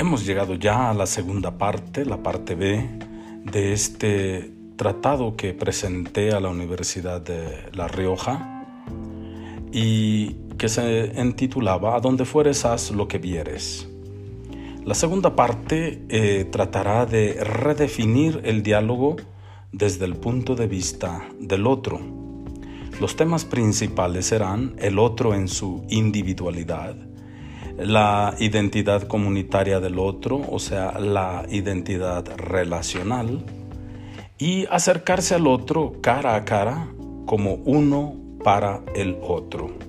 Hemos llegado ya a la segunda parte, la parte B, de este tratado que presenté a la Universidad de La Rioja y que se intitulaba A donde fueres haz lo que vieres. La segunda parte eh, tratará de redefinir el diálogo desde el punto de vista del otro. Los temas principales serán el otro en su individualidad, la identidad comunitaria del otro, o sea, la identidad relacional, y acercarse al otro cara a cara como uno para el otro.